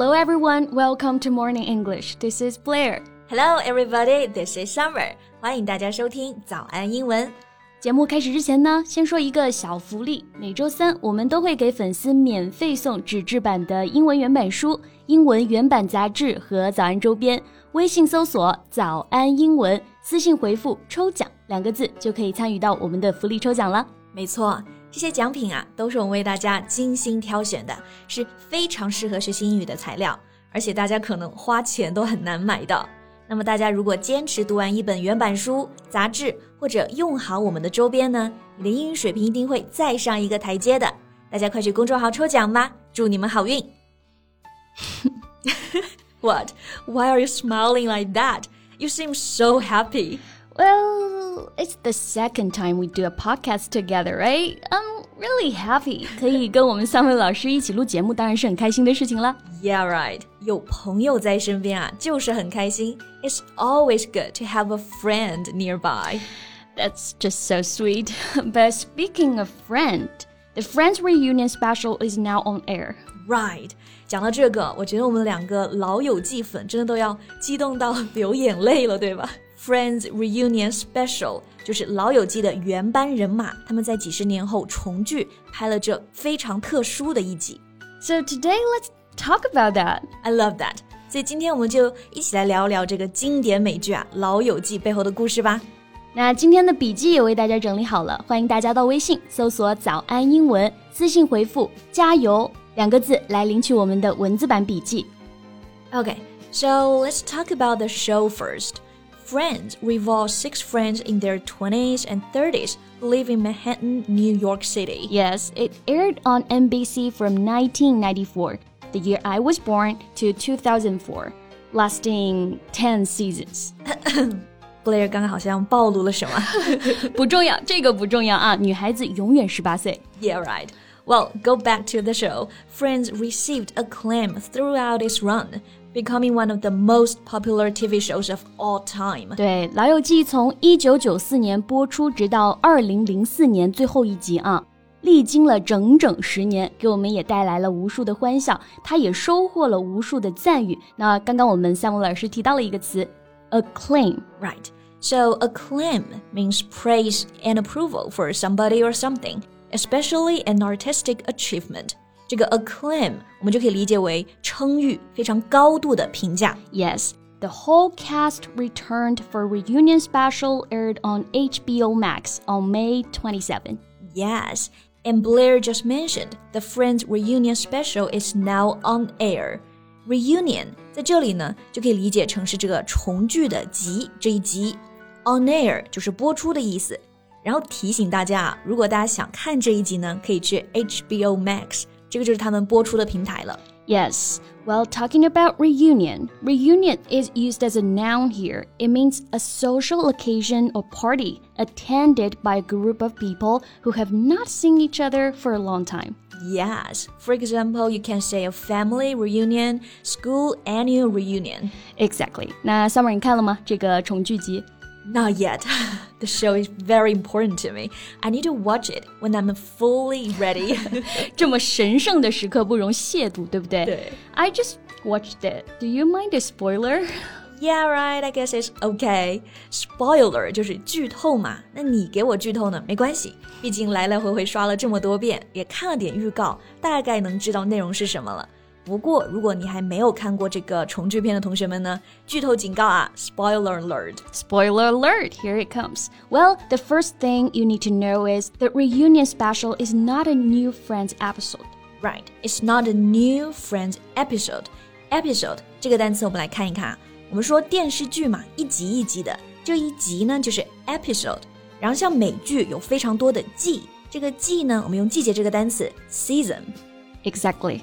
Hello everyone, welcome to Morning English. This is Blair. Hello everybody, this is Summer. 欢迎大家收听早安英文。节目开始之前呢，先说一个小福利。每周三我们都会给粉丝免费送纸质版的英文原版书、英文原版杂志和早安周边。微信搜索“早安英文”，私信回复“抽奖”两个字，就可以参与到我们的福利抽奖了。没错，这些奖品啊，都是我们为大家精心挑选的，是非常适合学习英语的材料，而且大家可能花钱都很难买到。那么大家如果坚持读完一本原版书、杂志，或者用好我们的周边呢，你的英语水平一定会再上一个台阶的。大家快去公众号抽奖吧，祝你们好运！What? Why are you smiling like that? You seem so happy. Well, it's the second time we do a podcast together, right? I'm really happy. 可以跟我们三位老师一起录节目，当然是很开心的事情了。Yeah, right. 有朋友在身边啊，就是很开心。It's always good to have a friend nearby. That's just so sweet. But speaking of friend, the Friends reunion special is now on air. Right. 讲到这个，我觉得我们两个老友记粉真的都要激动到流眼泪了，对吧 ？Friends reunion special 就是老友记的原班人马，他们在几十年后重聚，拍了这非常特殊的一集。So today let's talk about that. I love that. 所以今天我们就一起来聊聊这个经典美剧啊《老友记》背后的故事吧。那今天的笔记也为大家整理好了，欢迎大家到微信搜索“早安英文”，私信回复“加油”两个字来领取我们的文字版笔记。Okay, so let's talk about the show first. Friends revolves six friends in their 20s and 30s who live in Manhattan, New York City. Yes, it aired on NBC from 1994, the year I was born, to 2004, lasting 10 seasons. Blair 刚刚好像暴露了什么？不重要，这个不重要啊！女孩子永远十八岁。Yeah, right. Well, go back to the show. Friends received acclaim throughout its run, becoming one of the most popular TV shows of all time. 对，《老友记》从一九九四年播出，直到二零零四年最后一集啊，历经了整整十年，给我们也带来了无数的欢笑，它也收获了无数的赞誉。那刚刚我们夏木老师提到了一个词，acclaim。 Right. So, acclaim means praise and approval for somebody or something, especially an artistic achievement. 这个 acclaim 我们就可以理解为称誉，非常高度的评价。 Yes, the whole cast returned for reunion special aired on HBO Max on May 27. Yes, and Blair just mentioned the Friends reunion special is now on air. Reunion 在这里呢，就可以理解成是这个重聚的集这一集，on air 就是播出的意思。然后提醒大家啊，如果大家想看这一集呢，可以去 HBO Max， 这个就是他们播出的平台了。 Yes, well, talking about reunion, reunion is used as a noun here. It means a social occasion or party attended by a group of people who have not seen each other for a long time. Yes, for example, you can say a family reunion, school annual reunion. Exactly. 那 Summer 你看了吗？这个重聚集 Not yet. The show is very important to me. I need to watch it when I'm fully ready. 这么神圣的时刻不容亵渎，对不对？对。 I just watched it. Do you mind a spoiler? yeah, right. I guess it's okay. Spoiler 就是剧透嘛。那你给我剧透呢？没关系，毕竟来来回回刷了这么多遍，也看了点预告，大概能知道内容是什么了。 不过，如果你还没有看过这个重聚片的同学们呢，剧透警告啊！Spoiler alert！ Spoiler alert, here it comes. Well, the first thing you need to know is the reunion special is not a new Friends episode. Right, it's not a new Friends episode. Episode 这个单词我们来看一看啊。我们说电视剧嘛，一集一集的，这一集呢就是 episode。然后像美剧有非常多的季，这个季呢，我们用季节这个单词 season。 Exactly.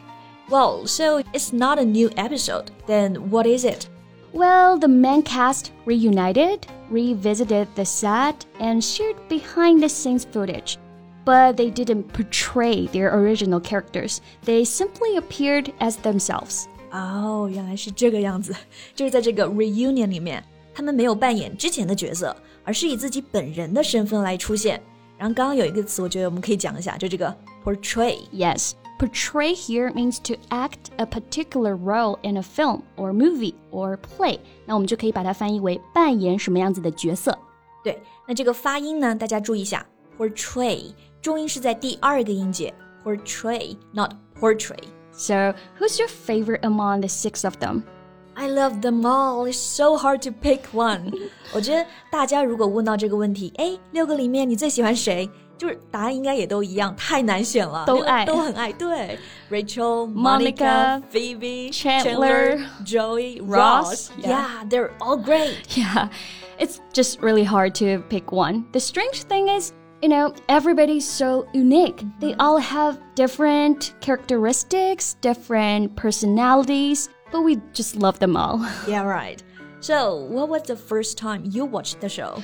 Well, so it's not a new episode. Then what is it? Well, the main cast reunited, revisited the set, and shared behind the scenes footage. But they didn't portray their original characters, they simply appeared as themselves. 哦，原来是这个样子，就是在这个 reunion 里面，他们没有扮演之前的角色，而是以自己本人的身份来出现。然后刚刚有一个词，我觉得我们可以讲一下，就这个 portray。 Yes, portray here means to act a particular role in a film or movie or play。那我们就可以把它翻译为扮演什么样子的角色。对，那这个发音呢，大家注意一下，portray 重音是在第二个音节，portray，not portray。So, who's your favorite among the six of them? I love them all. It's so hard to pick one. 我觉得大家如果问到这个问题，哎，六个里面你最喜欢谁？就是答案应该也都一样，太难选了，都爱，都很爱。对，Rachel、Monica、Phoebe、Chandler、Joey、Ross. Yeah, they're all great. Yeah, it's just really hard to pick one. The strange thing is, you know, everybody's so unique. They all have different characteristics, different personalities, but we just love them all. Yeah, right. So, what was the first time you watched the show?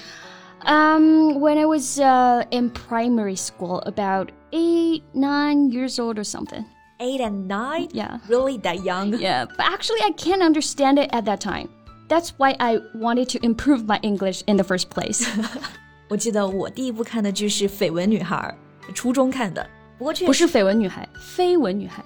Um, when I was uh, in primary school, about eight, nine years old or something. Eight and nine? Yeah. Really that young? Yeah, but actually, I can't understand it at that time. That's why I wanted to improve my English in the first place. 我记得我第一部看的剧是《绯闻女孩》，初中看的。不过确不是绯闻女孩，绯闻女孩。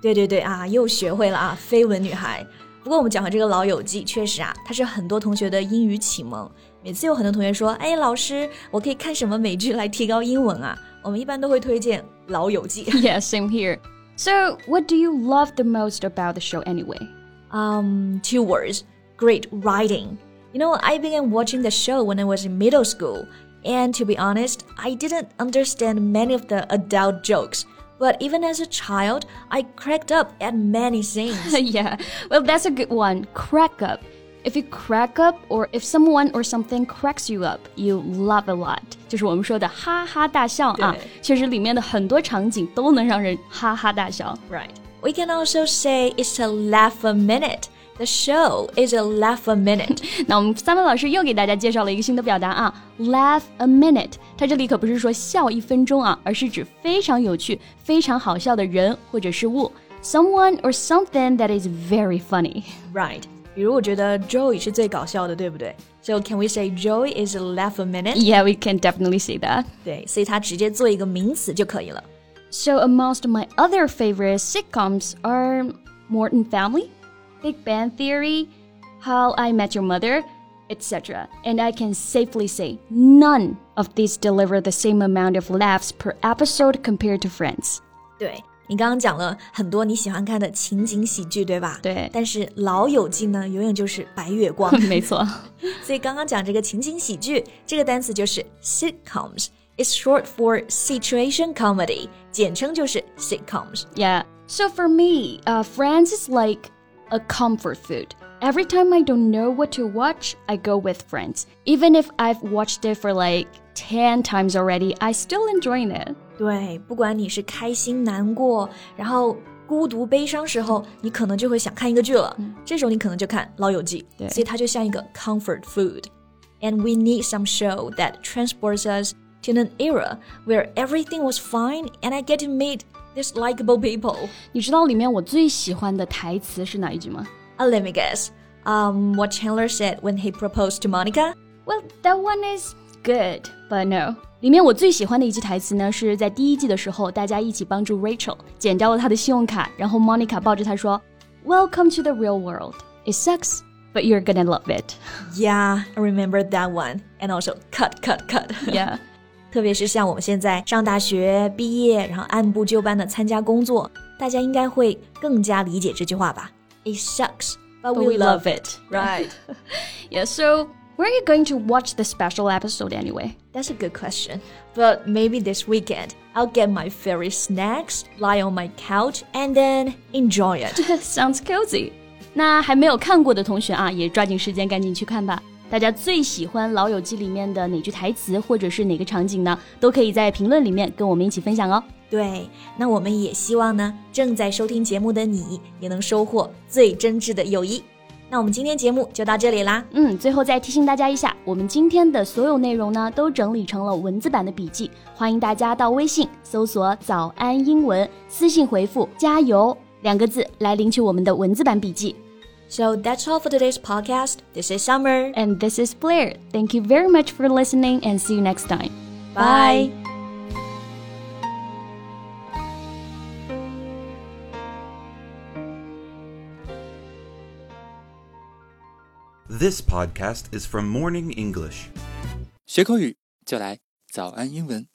对对对啊，又学会了啊，绯闻女孩。不过我们讲的这个《老友记》，确实啊，它是很多同学的英语启蒙。每次有很多同学说：“哎，老师，我可以看什么美剧来提高英文啊？”我们一般都会推荐《老友记》。 Yeah, same here. So, what do you love the most about the show anyway? Um, two words: great writing. You know, I began watching the show when I was in middle school, and to be honest, I didn't understand many of the adult jokes. But even as a child, I cracked up at many scenes. yeah, well, that's a good one. Crack up. If you crack up, or if someone or something cracks you up, you laugh a lot. 就是我们说的哈哈大笑啊，对。确实里面的很多场景都能让人哈哈大笑。 Right. We can also say it's a laugh a minute. The show is a laugh a minute。那我们三位老师又给大家介绍了一个新的表达啊，laugh a minute。它这里可不是说笑一分钟啊，而是指非常有趣、非常好笑的人或者是物，someone or something that is very funny。Right。比如我觉得 Joey 是最搞笑的，对不对？So can we say Joey is a laugh a minute? Yeah, we can definitely say that. 对，所以它直接做一个名词就可以了。So amongst my other favorite sitcoms are Modern Family。Big Bang Theory, How I Met Your Mother, etc. And I can safely say none of these deliver the same amount of laughs per episode compared to Friends. 对你刚刚讲了很多你喜欢看的情景喜剧，对吧？对但是《老友记》呢，永远就是白月光。没错。所以刚刚讲这个情景喜剧，这个单词就是 sitcoms。It's short for situation comedy，简称就是 sitcoms。 Yeah. So for me, uh, Friends is like a comfort food. Every time I don't know what to watch, I go with Friends. Even if I've watched it for like 10 times already, I still enjoy it. 对，不管你是开心、难过，然后孤独、悲伤时候，你可能就会想看一个剧了。这时候你可能就看《老友记》，对所以它就像一个 comfort food。And we need some show that transports us to an era where everything was fine, and I get to meet these likable people. 你知道里面我最喜欢的台词是哪一句吗？ Uh, let me guess. Um, what Chandler said when he proposed to Monica? Well, that one is good, but no. 里面我最喜欢的一句台词呢，是在第一季的时候，大家一起帮助 Rachel 剪掉了她的信用卡，然后 Monica 抱着她说：“Welcome to the real world. It sucks, but you're gonna love it.” Yeah, I remember that one. And also, cut, cut, cut. Yeah. 特别是像我们现在上大学毕业，然后按部就班的参加工作，大家应该会更加理解这句话吧？It sucks, but we, we love love it, right? Yeah, so where are you going to watch the special episode anyway? That's a good question. But maybe this weekend, I'll get my favorite snacks, lie on my couch, and then enjoy it. Sounds cozy. 那还没有看过的同学啊，也抓紧时间赶紧去看吧。 大家最喜欢《老友记》里面的哪句台词，或者是哪个场景呢？都可以在评论里面跟我们一起分享哦。对，那我们也希望呢，正在收听节目的你也能收获最真挚的友谊。那我们今天节目就到这里啦。嗯，最后再提醒大家一下，我们今天的所有内容呢，都整理成了文字版的笔记，欢迎大家到微信搜索“早安英文”，私信回复“加油”两个字来领取我们的文字版笔记。So that's all for today's podcast. This is Summer. And this is Blair. Thank you very much for listening and see you next time. Bye. Bye. This podcast is from Morning English. 学口语就来早安英文。